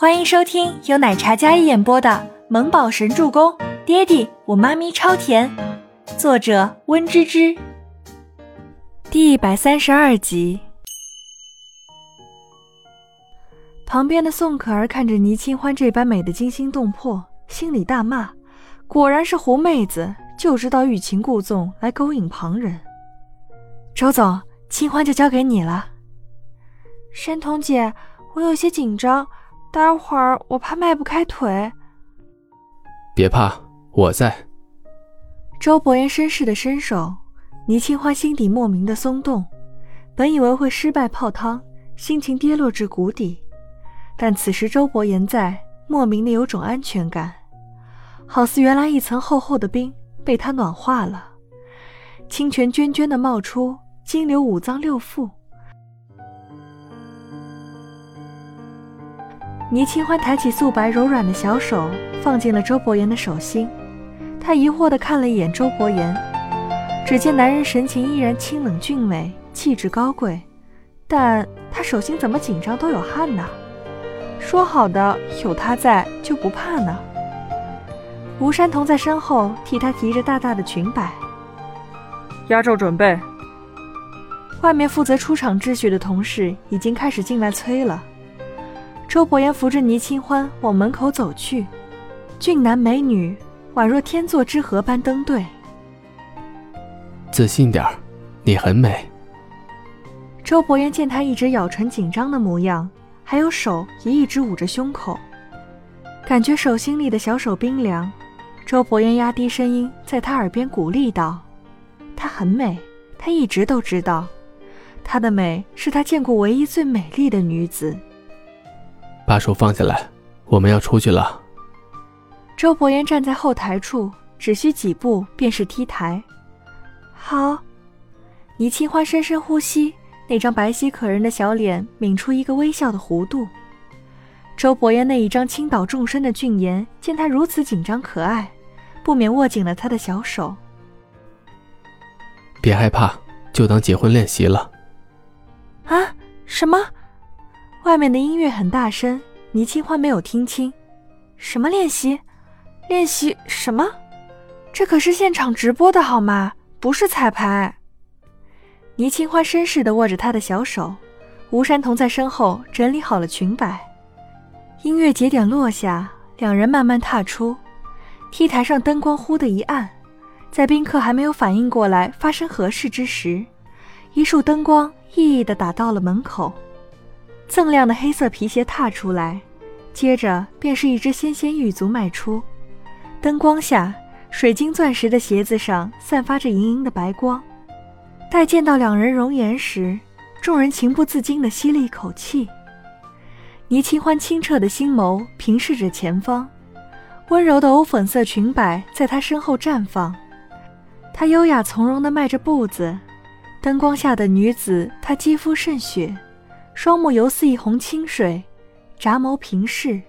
欢迎收听由奶茶嘉一演播的《萌宝神助攻》，爹地我妈咪超甜，作者温芝芝。第一百三十二集。旁边的宋可儿看着倪清欢这般美的惊心动魄，心里大骂：果然是狐妹子，就知道欲擒故纵来勾引旁人。周总，清欢就交给你了。山童姐，我有些紧张。待会儿我怕迈不开腿。别怕，我在。周伯言绅士的伸手，倪清欢心底莫名的松动。本以为会失败泡汤，心情跌落至谷底，但此时周伯言在，莫名的有种安全感，好似原来一层厚厚的冰被他暖化了。清泉涓涓的冒出，金流五脏六腑。倪清欢抬起素白柔软的小手，放进了周伯言的手心。他疑惑地看了一眼周伯言，只见男人神情依然清冷俊美，气质高贵，但他手心怎么紧张都有汗呢？说好的有他在就不怕呢？吴山童在身后替他提着大大的裙摆。压轴准备。外面负责出场秩序的同事已经开始进来催了。周伯言扶着倪清欢往门口走去，俊男美女宛若天作之合般登对。自信点儿，你很美。周伯言见他一直咬唇紧张的模样，还有手也一直捂着胸口，感觉手心里的小手冰凉。周伯言压低声音在他耳边鼓励道：“她很美，她一直都知道，她的美是她见过唯一最美丽的女子。”把手放下来，我们要出去了。周伯言站在后台处，只需几步便是 T 台。好，倪清欢深深呼吸，那张白皙可人的小脸抿出一个微笑的弧度。周伯言那一张倾倒众生的俊颜，见他如此紧张可爱，不免握紧了他的小手。别害怕，就当结婚练习了。啊？什么？外面的音乐很大声，倪清欢没有听清。什么练习？练习什么？这可是现场直播的好吗？不是彩排。倪清欢绅士地握着他的小手，吴山童在身后整理好了裙摆。音乐节点落下，两人慢慢踏出。T 台上灯光忽的一暗，在宾客还没有反应过来发生何事之时，一束灯光熠熠地打到了门口。锃亮的黑色皮鞋踏出来，接着便是一只纤纤玉足迈出。灯光下，水晶钻石的鞋子上散发着莹莹的白光。待见到两人容颜时，众人情不自禁地吸了一口气。倪清欢清澈的星眸平视着前方，温柔的藕粉色裙摆在她身后绽放。她优雅从容地迈着步子，灯光下的女子，她肌肤胜雪。双目犹似一泓清水，眨眸平视，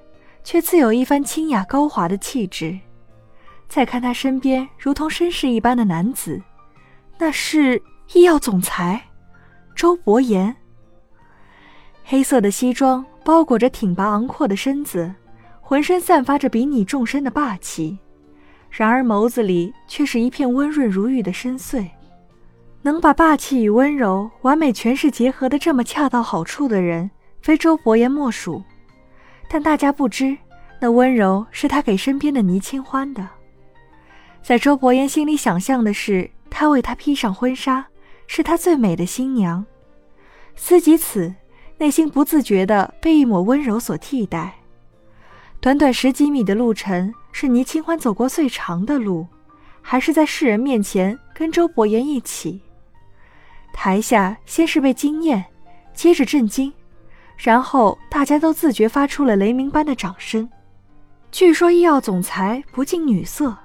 却自有一番清雅高华的气质。再看他身边如同绅士一般的男子，那是医药总裁周伯言。黑色的西装包裹着挺拔昂阔的身子，浑身散发着比拟众生的霸气，然而眸子里却是一片温润如玉的深邃。能把霸气与温柔完美诠释结合的这么恰到好处的人，非周伯言莫属。但大家不知，那温柔是他给身边的倪清欢的。在周伯言心里想象的是，他为她披上婚纱，是他最美的新娘。思及此，内心不自觉地被一抹温柔所替代。短短十几米的路程，是倪清欢走过最长的路，还是在世人面前跟周伯言一起？台下先是被惊艳，接着震惊，然后大家都自觉发出了雷鸣般的掌声。据说医药总裁不近女色，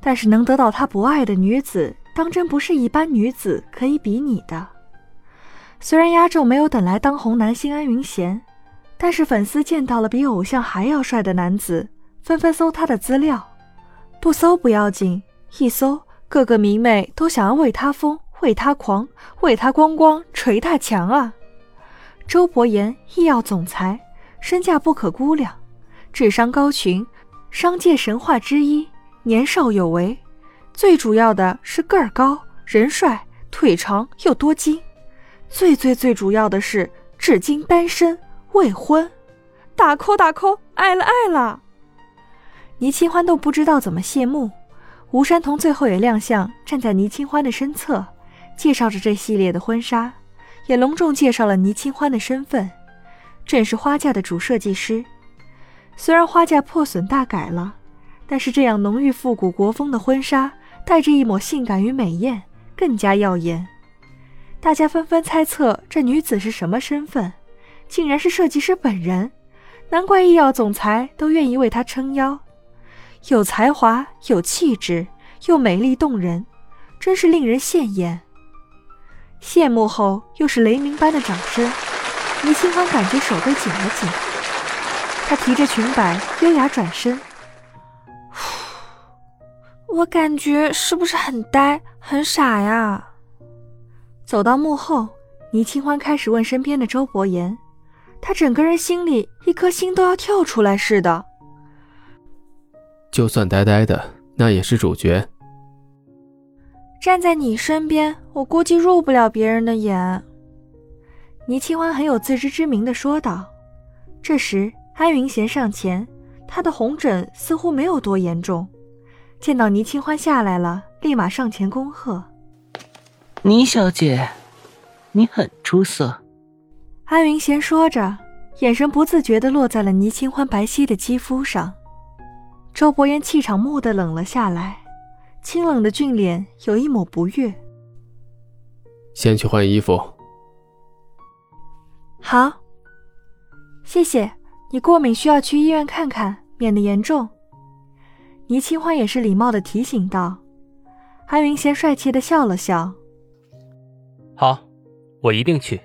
但是能得到他不爱的女子，当真不是一般女子可以比拟的。虽然压轴没有等来当红男星安云贤，但是粉丝见到了比偶像还要帅的男子，纷纷搜他的资料。不搜不要紧，一搜，各个迷妹都想要为他疯。为他狂，为他咣咣捶他墙啊！周伯言，医药总裁，身价不可估量，智商高群，商界神话之一，年少有为，最主要的是个儿高，人帅，腿长又多金，最最最主要的是至今单身未婚。打 call 打 call，爱了爱了。倪清欢都不知道怎么谢幕，吴山童最后也亮相，站在倪清欢的身侧，介绍着这系列的婚纱，也隆重介绍了倪清欢的身份，正是花嫁的主设计师。虽然花嫁破损大改了，但是这样浓郁复古国风的婚纱，带着一抹性感与美艳，更加耀眼。大家纷纷猜测这女子是什么身份，竟然是设计师本人。难怪医药总裁都愿意为她撑腰，有才华、有气质，又美丽动人，真是令人羡艳。谢幕后又是雷鸣般的掌声，倪清欢感觉手被紧了紧。她提着裙摆，优雅转身。我感觉是不是很呆、很傻呀？走到幕后，倪清欢开始问身边的周伯言。他整个人心里一颗心都要跳出来似的。就算呆呆的，那也是主角。站在你身边，我估计入不了别人的眼。倪清欢很有自知之明的说道。这时，安云贤上前，他的红疹似乎没有多严重。见到倪清欢下来了，立马上前恭贺：“倪小姐，你很出色。”安云贤说着，眼神不自觉地落在了倪清欢白皙的肌肤上。周伯言气场蓦地冷了下来，清冷的俊脸有一抹不悦。先去换衣服。好，谢谢你。过敏需要去医院看看，免得严重。倪清欢也是礼貌的提醒道。安云贤帅气的笑了笑。好，我一定去。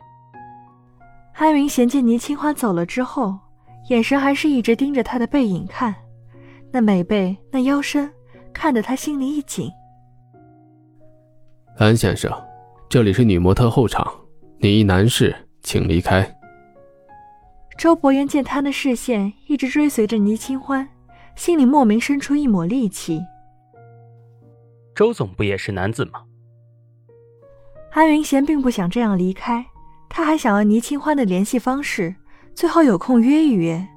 安云贤见倪清欢走了之后，眼神还是一直盯着他的背影看，那美背，那腰身，看得他心里一紧。安先生，这里是女模特后场，你一男士，请离开。周伯言见他的视线一直追随着倪清欢，心里莫名生出一抹戾气。周总不也是男子吗？安云贤并不想这样离开。他还想要倪清欢的联系方式，最好有空约一约。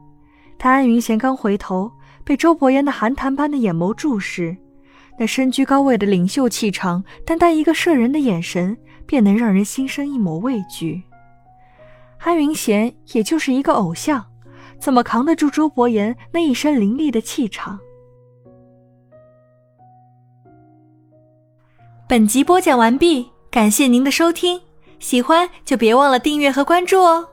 他安云贤刚回头，被周伯言的寒潭般的眼眸注视，那身居高位的领袖气场，单单一个摄人的眼神，便能让人心生一抹畏惧。安云贤也就是一个偶像，怎么扛得住周伯言那一身凌厉的气场？本集播讲完毕，感谢您的收听。喜欢就别忘了订阅和关注哦。